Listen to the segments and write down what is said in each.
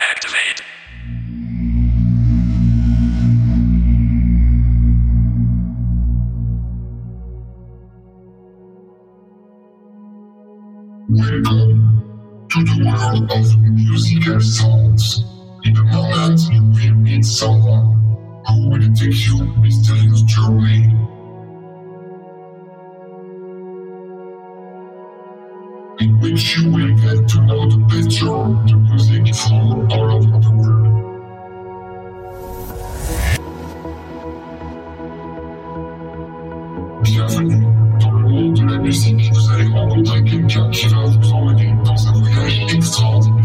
Activate. Welcome to the world of musical sounds. In a moment, you will meet someone who will take you mysterious journey. In which you will get to know the better the music from all over the world. Bienvenue dans le monde de la musique. Vous allez rencontrer quelqu'un qui va vous emmener dans un voyage extraordinaire.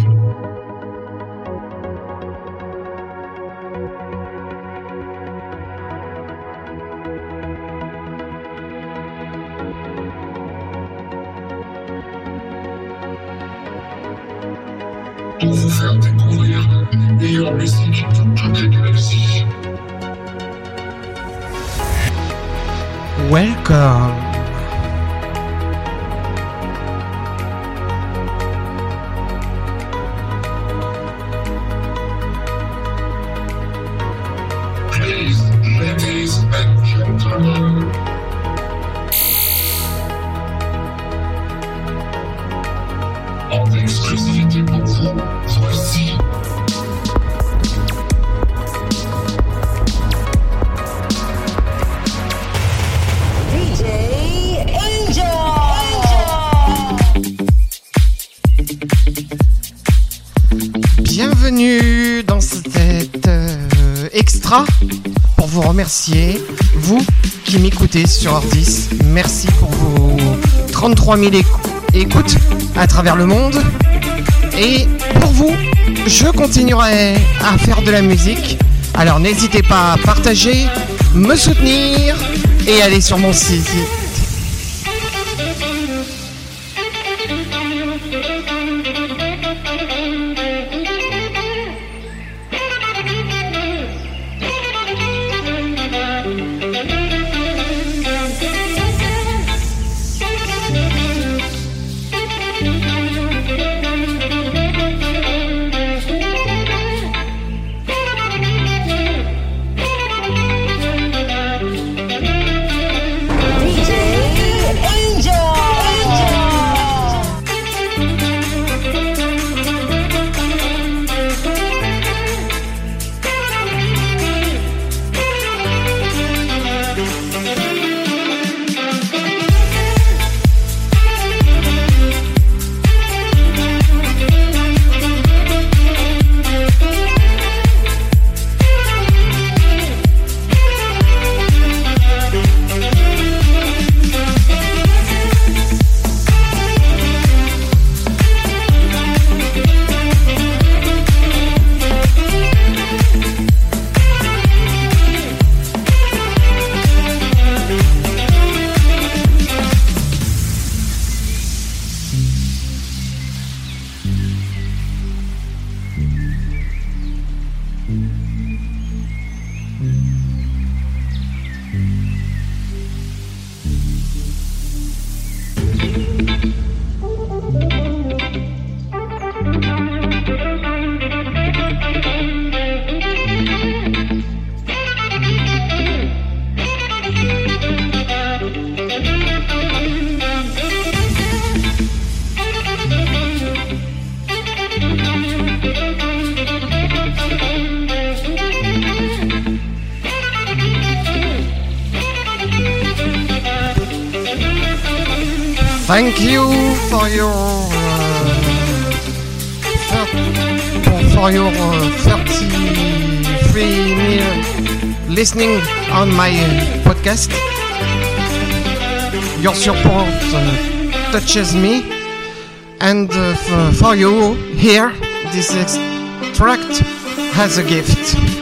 En exclusivité pour vous, voici remercier, vous qui m'écoutez sur Ordis. Merci pour vos 33 000 écou- écoutes à travers le monde. Et pour vous, je continuerai à faire de la musique. Alors n'hésitez pas à partager, me soutenir et aller sur mon site for your uh, 33 million listening on my uh, podcast. Your support uh, touches me, and for you here, this extract has a gift.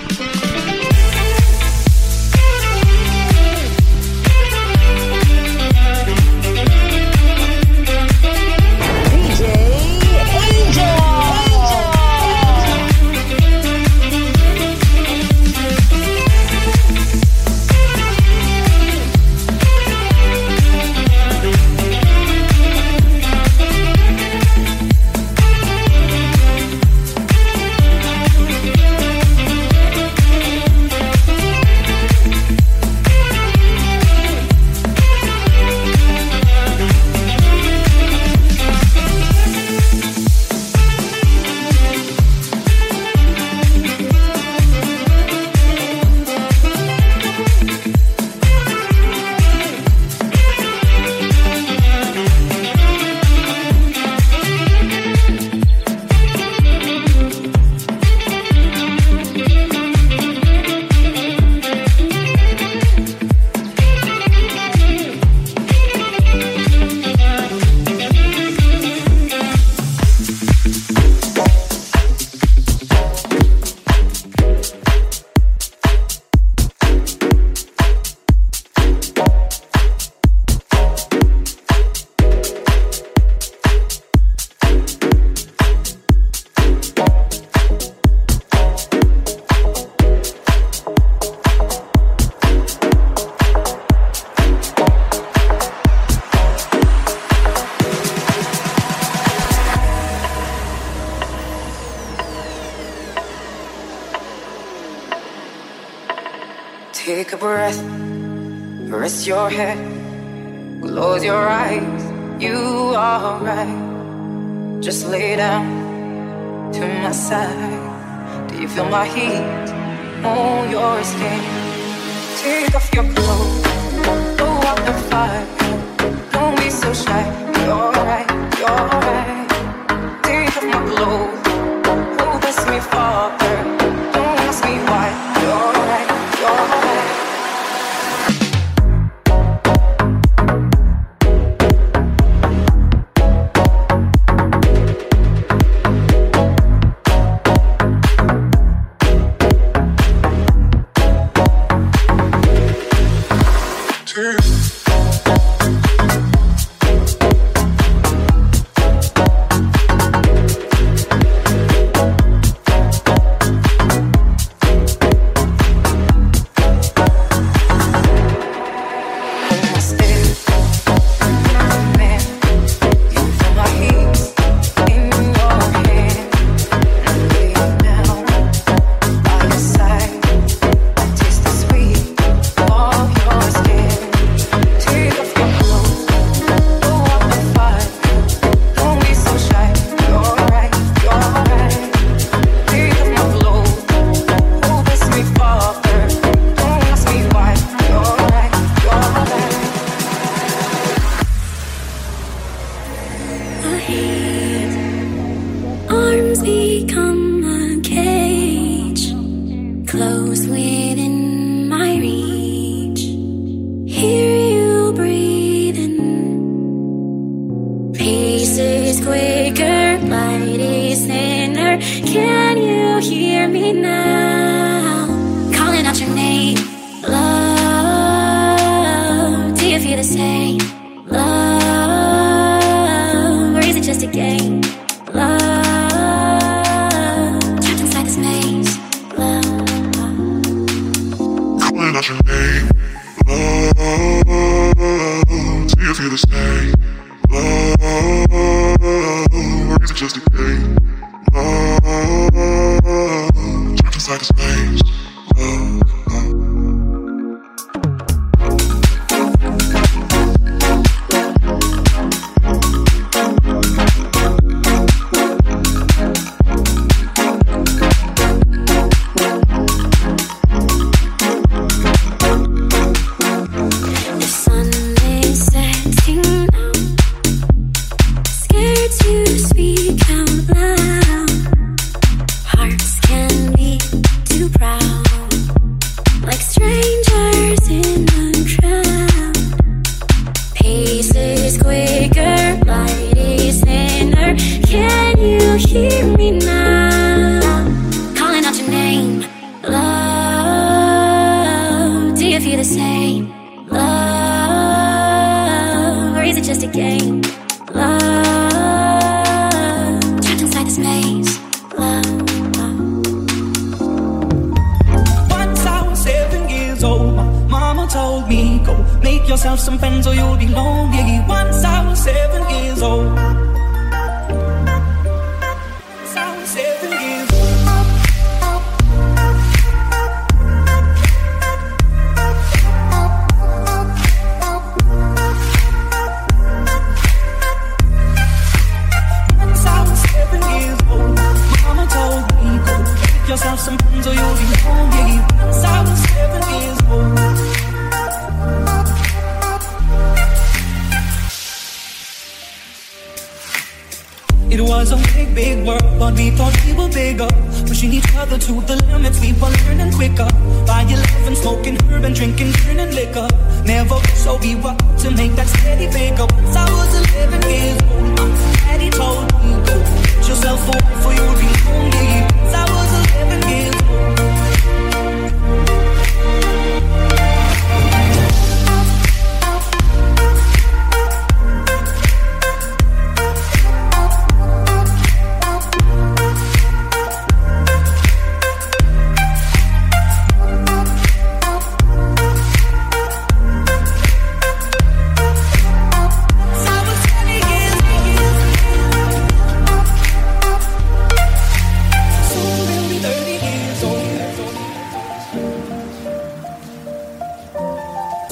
Arms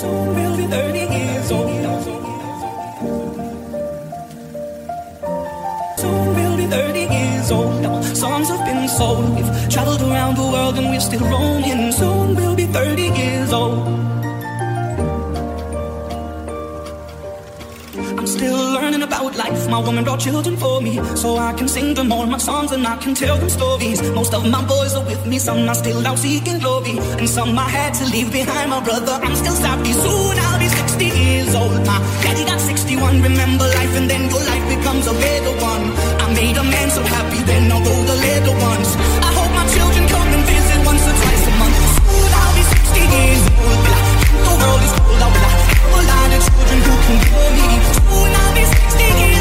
soon will be 30 years old. Soon will be 30 years old. Songs have been sold. We've traveled around the world and we're still roaming. Soon we'll be 30 years old. Life. My woman brought children for me, so I can sing them all my songs and I can tell them stories. Most of my boys are with me, some are still out seeking glory, and some I had to leave behind. My brother, I'm still savvy. Soon I'll be 60 years old. My daddy got 61. Remember life, and then your life becomes a better one. I made a man so happy, then I'll go the little ones. I hope my children come and visit once or twice a month. Soon I'll be 60 years old. The world is cold. I will have a lot of children who can hear me. Soon I'll be 60 years old. Soon I'll be 60 years old. Will I? The world is cold. I will I have a lot of children who can hear me. Soon I'll be 60 years old.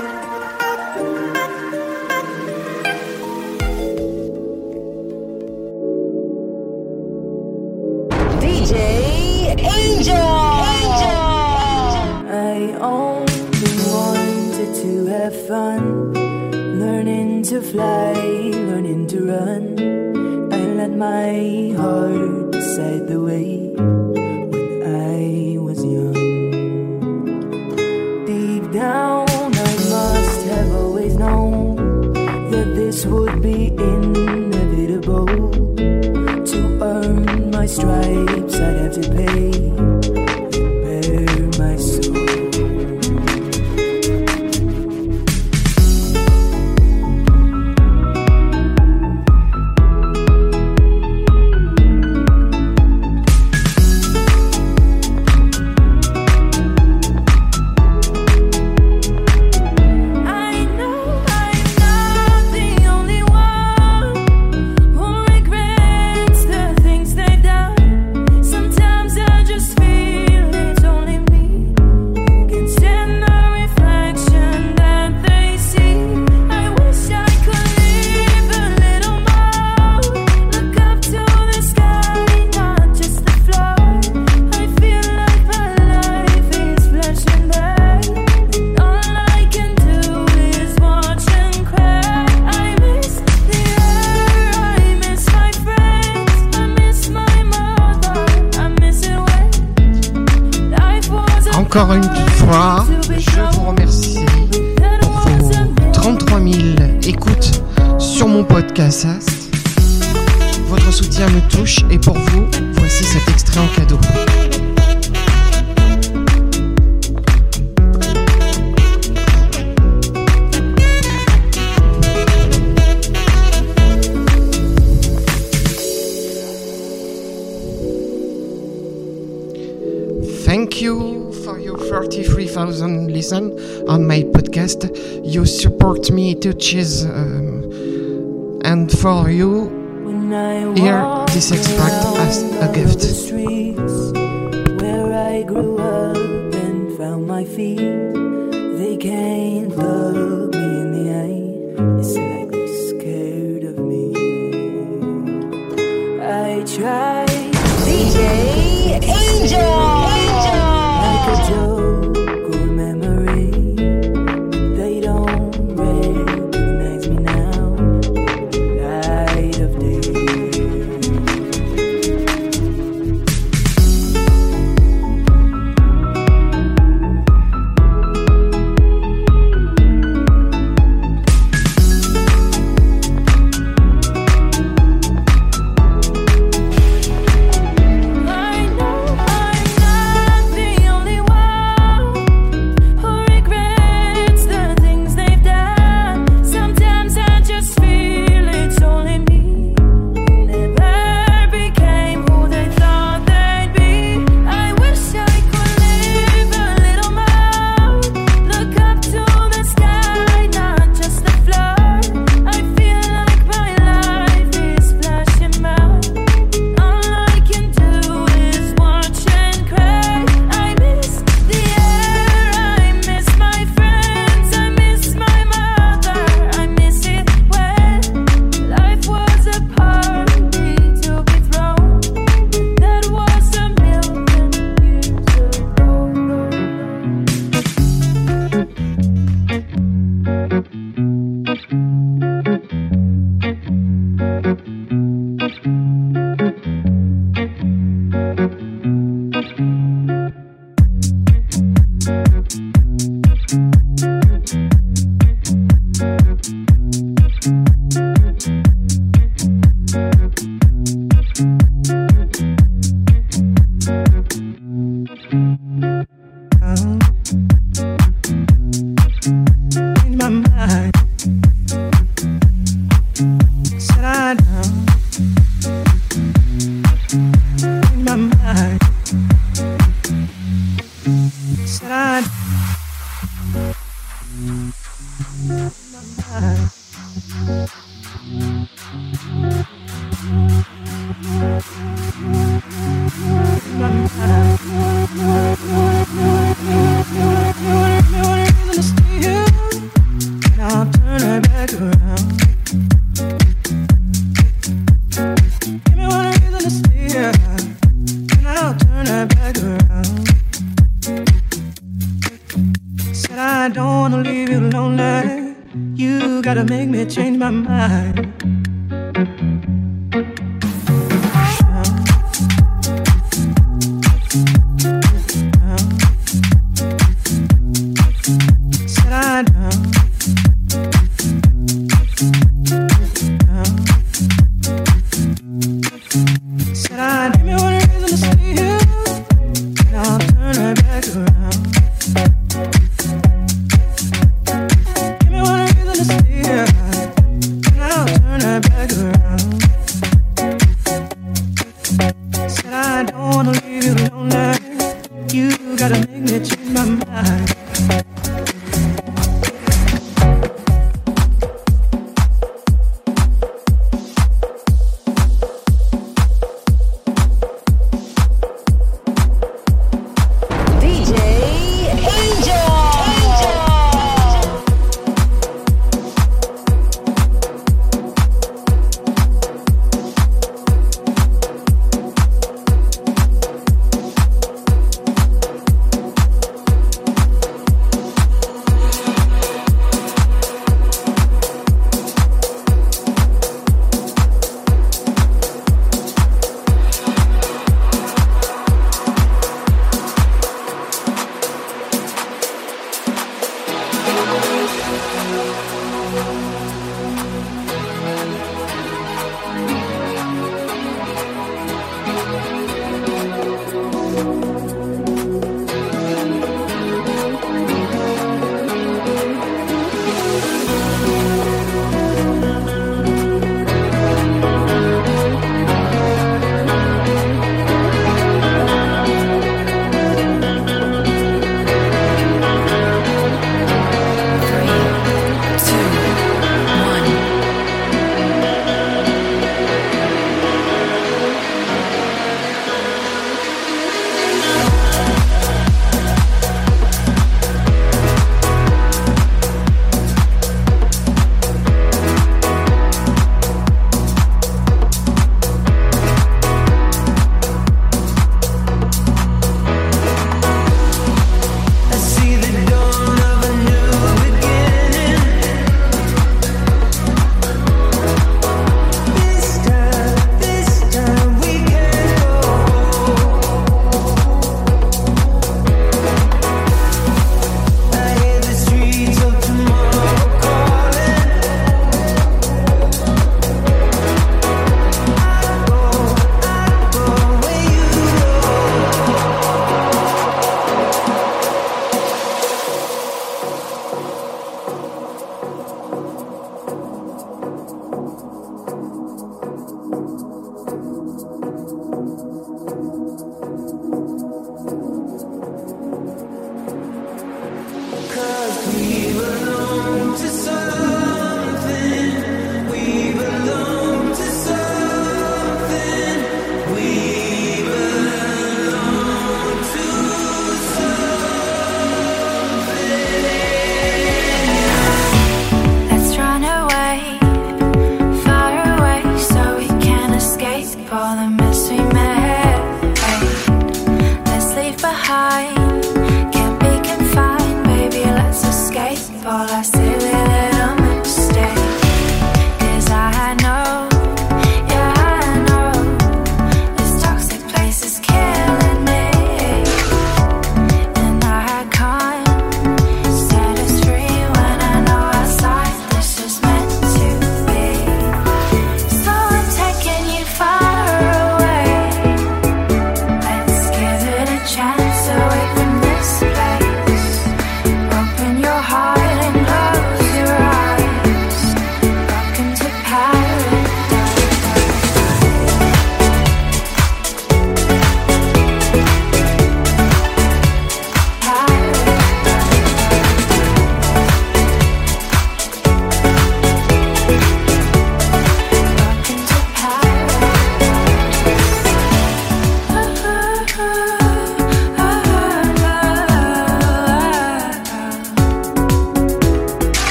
Have fun, learning to fly, learning to run. I let my heart decide the way when I was young. Deep down, I must have always known that this would be inevitable. To earn my stripes, I'd have to pay Encore une fois, je vous remercie pour vos 33 000 écoutes sur mon podcast. Votre soutien me touche et pour vous, voici cet extrait en cadeau. 43,000 listen on my podcast. You support me to choose, um, and for you, here this extract as a gift. Grew up and found my feet, they can't love.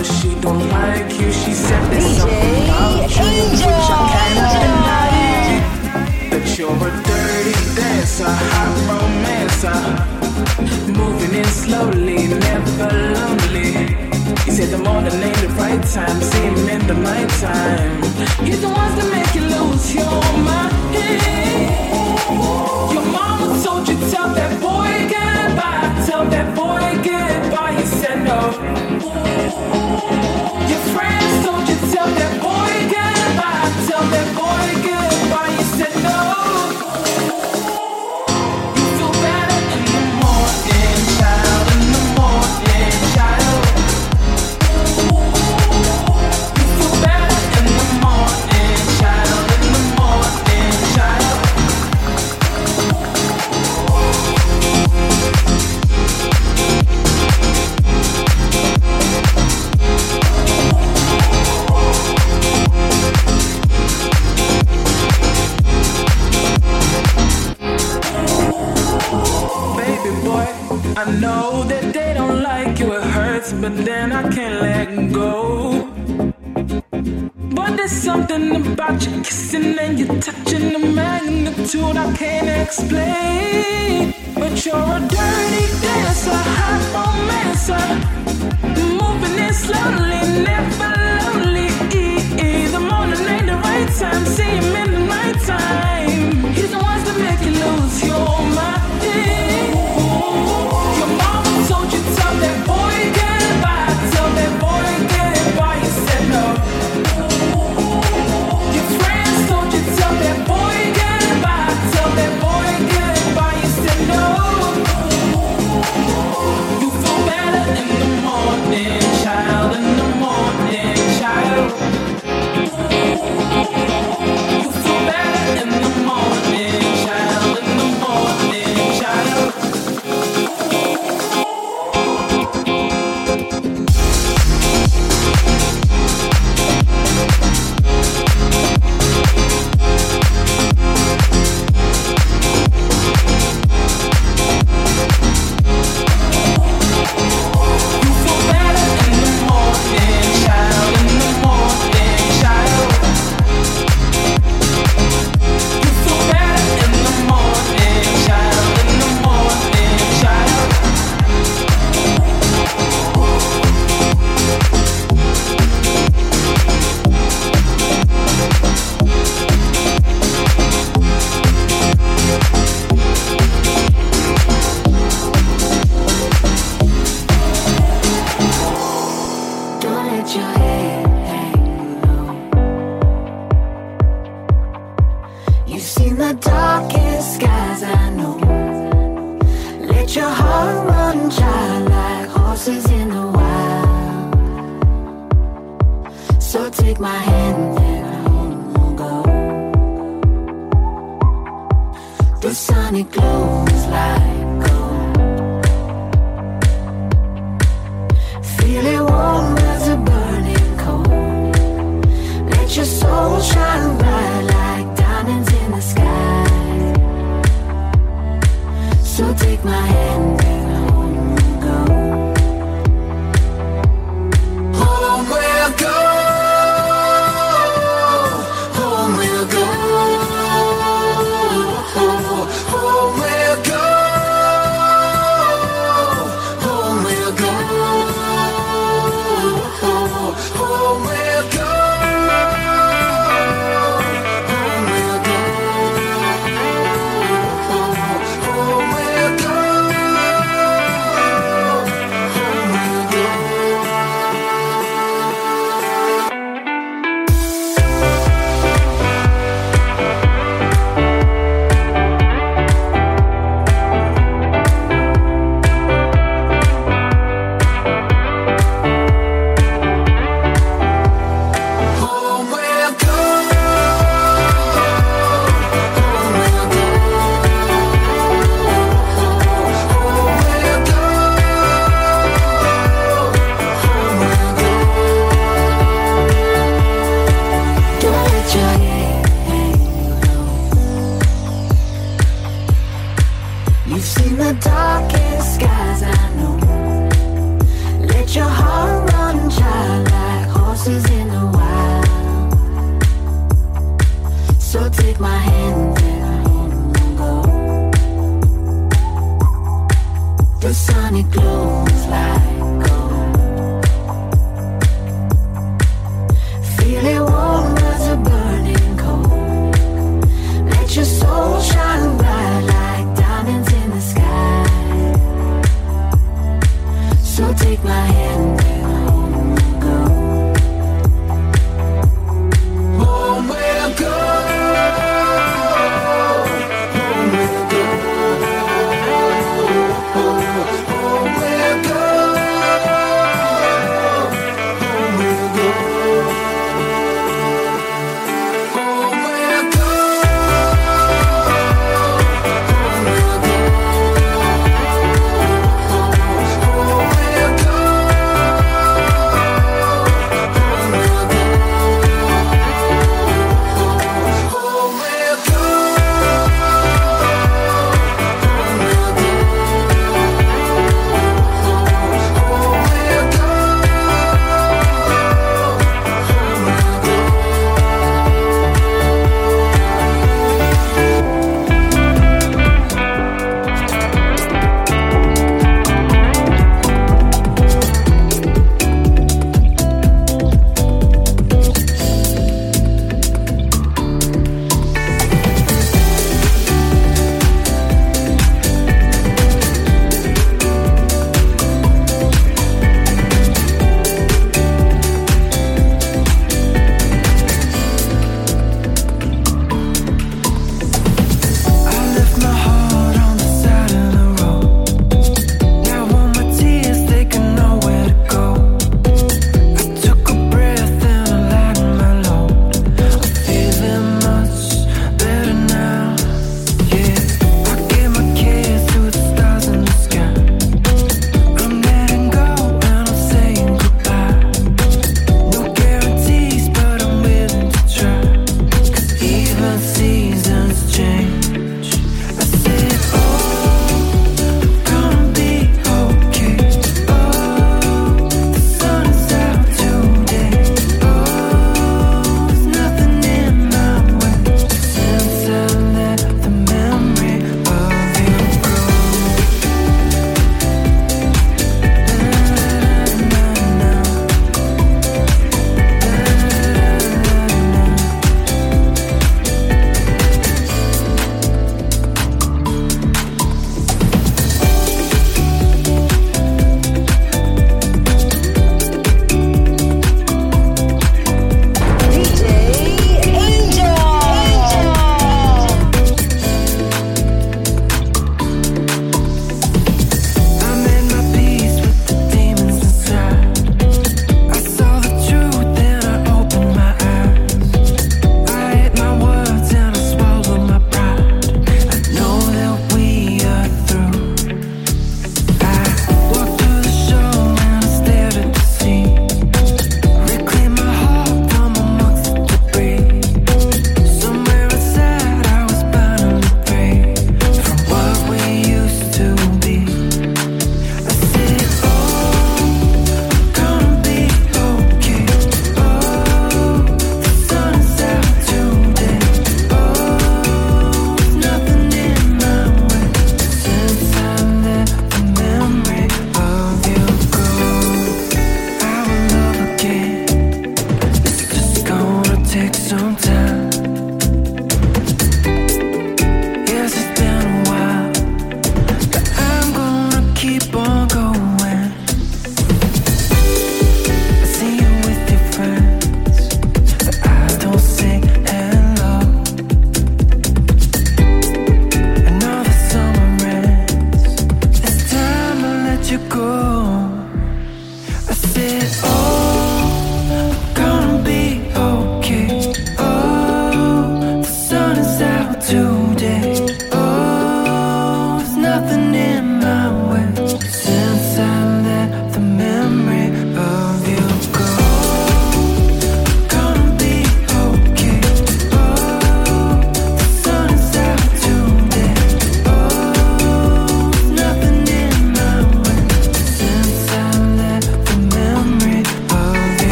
she don't like you. She said there's DJ something about you Angel. which I cannot deny. That you're a dirty dancer, hot romancer, moving in slowly, never lonely. He said the morning ain't the right time, see him in the night time. He's the ones that make you lose your mind. Your mama told you tell that. Your friends don't you tell them. you're a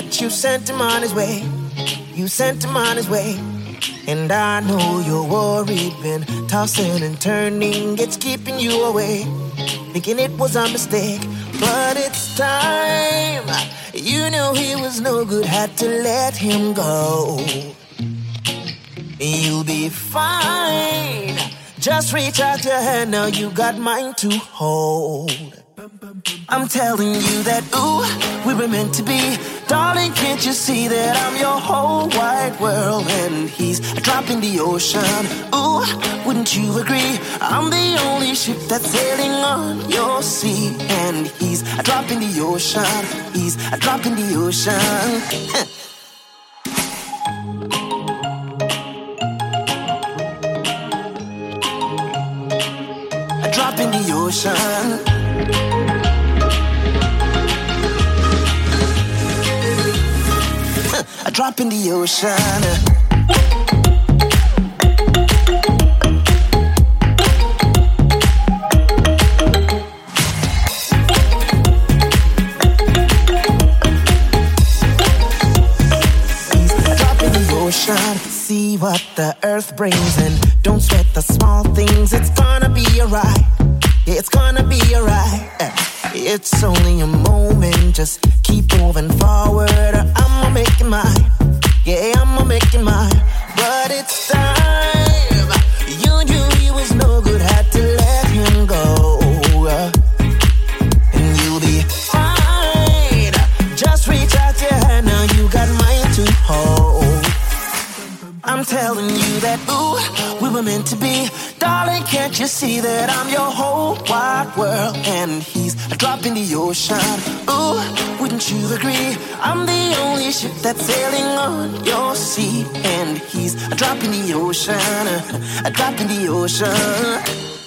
that you sent him on his way. You sent him on his way. And I know you're worried, been tossing and turning, it's keeping you away. Thinking it was a mistake, but it's time. You knew he was no good, had to let him go. You'll be fine. Just reach out your hand, now you got mine to hold. I'm telling you that, ooh, we were meant to be. Darling, can't you see that I'm your whole wide world and he's a drop in the ocean? Ooh, wouldn't you agree? I'm the only ship that's sailing on your sea and he's a drop in the ocean. He's a drop in the ocean. a drop in the ocean. Drop in the ocean. See what the earth brings and don't sweat the small things. It's gonna be alright. It's gonna be alright. It's only a moment. Just keep moving forward. I'ma make it mine. Yeah, I'ma make it mine. But it's time. You knew he was no good. Had to let him go. And you'll be fine. Just reach out your hand. Now you got mine to hold. I'm telling you that, ooh, we were meant to be. Can't you see that I'm your whole wide world? And he's a drop in the ocean. Ooh, wouldn't you agree? I'm the only ship that's sailing on your sea. And he's a drop in the ocean. A drop in the ocean.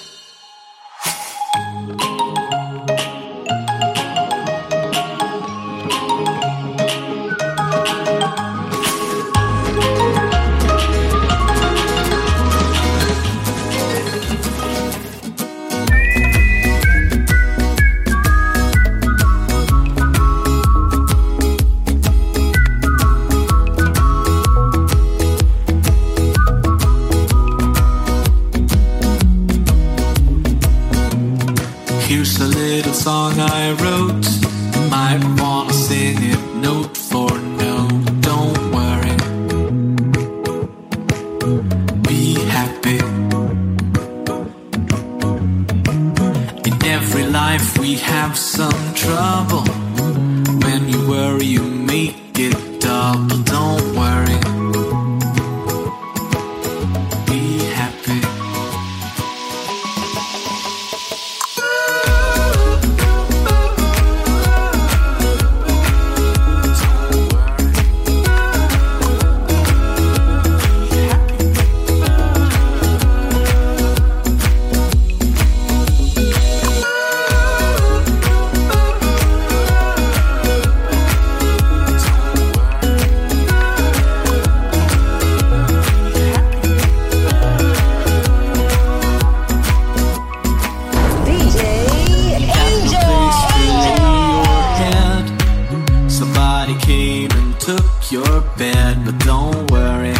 Bed, but don't worry.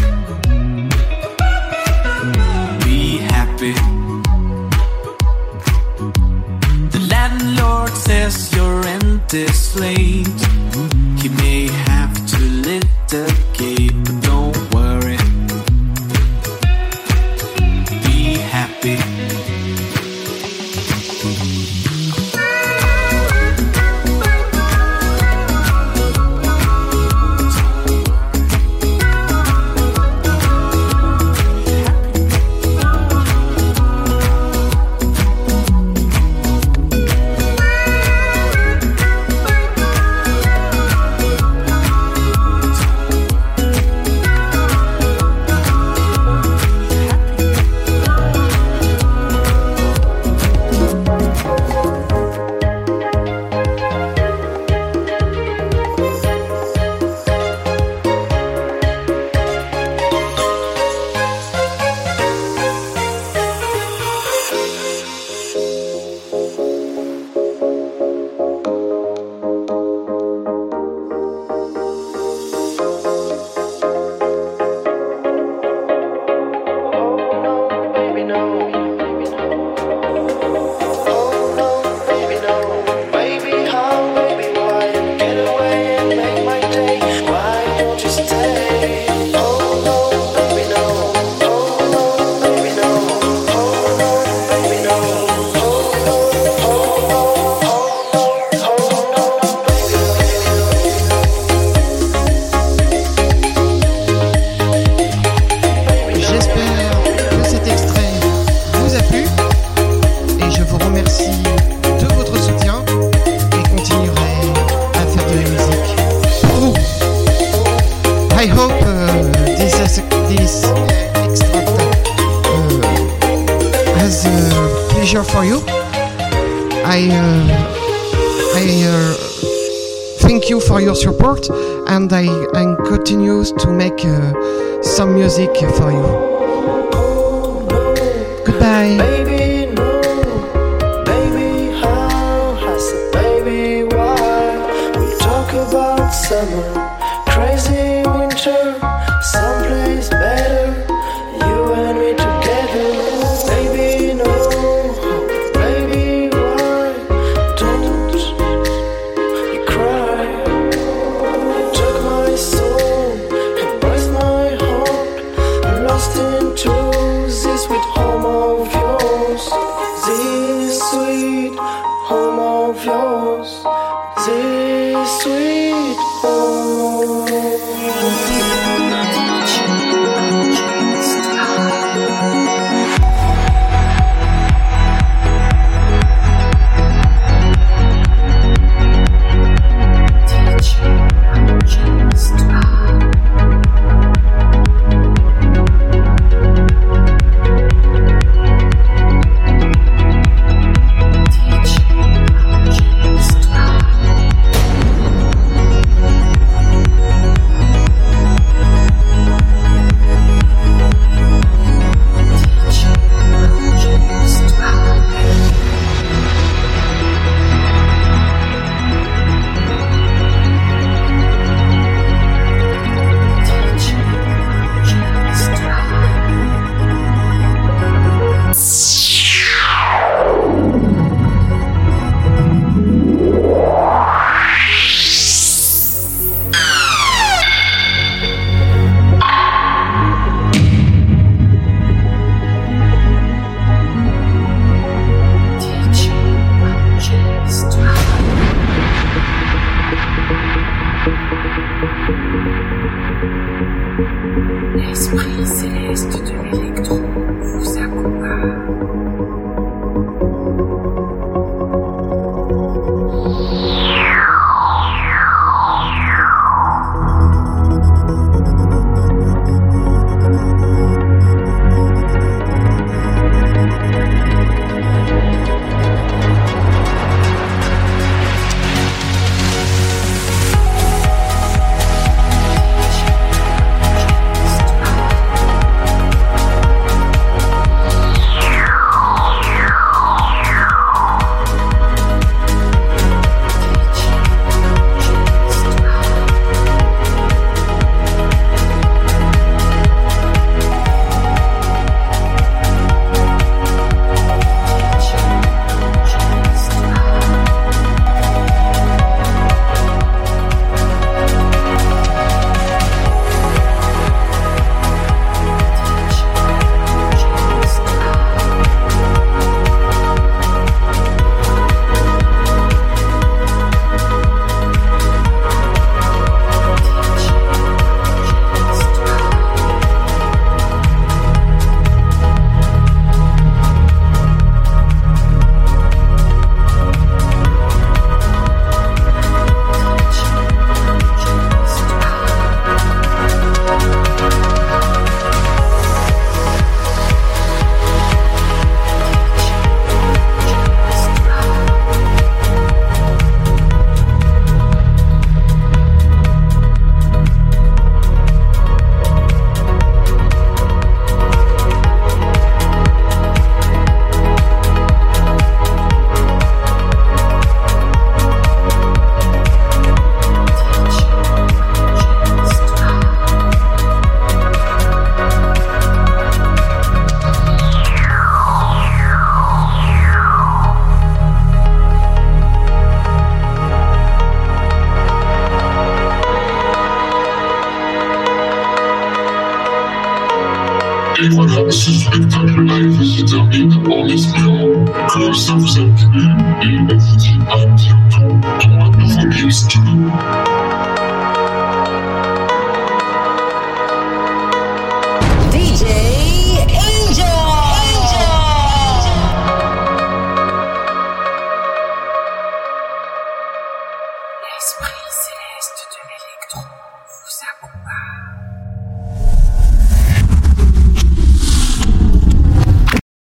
Be happy. The landlord says your rent is late. of yours. This sweet. L'esprit céleste de l'électron vous accompagne.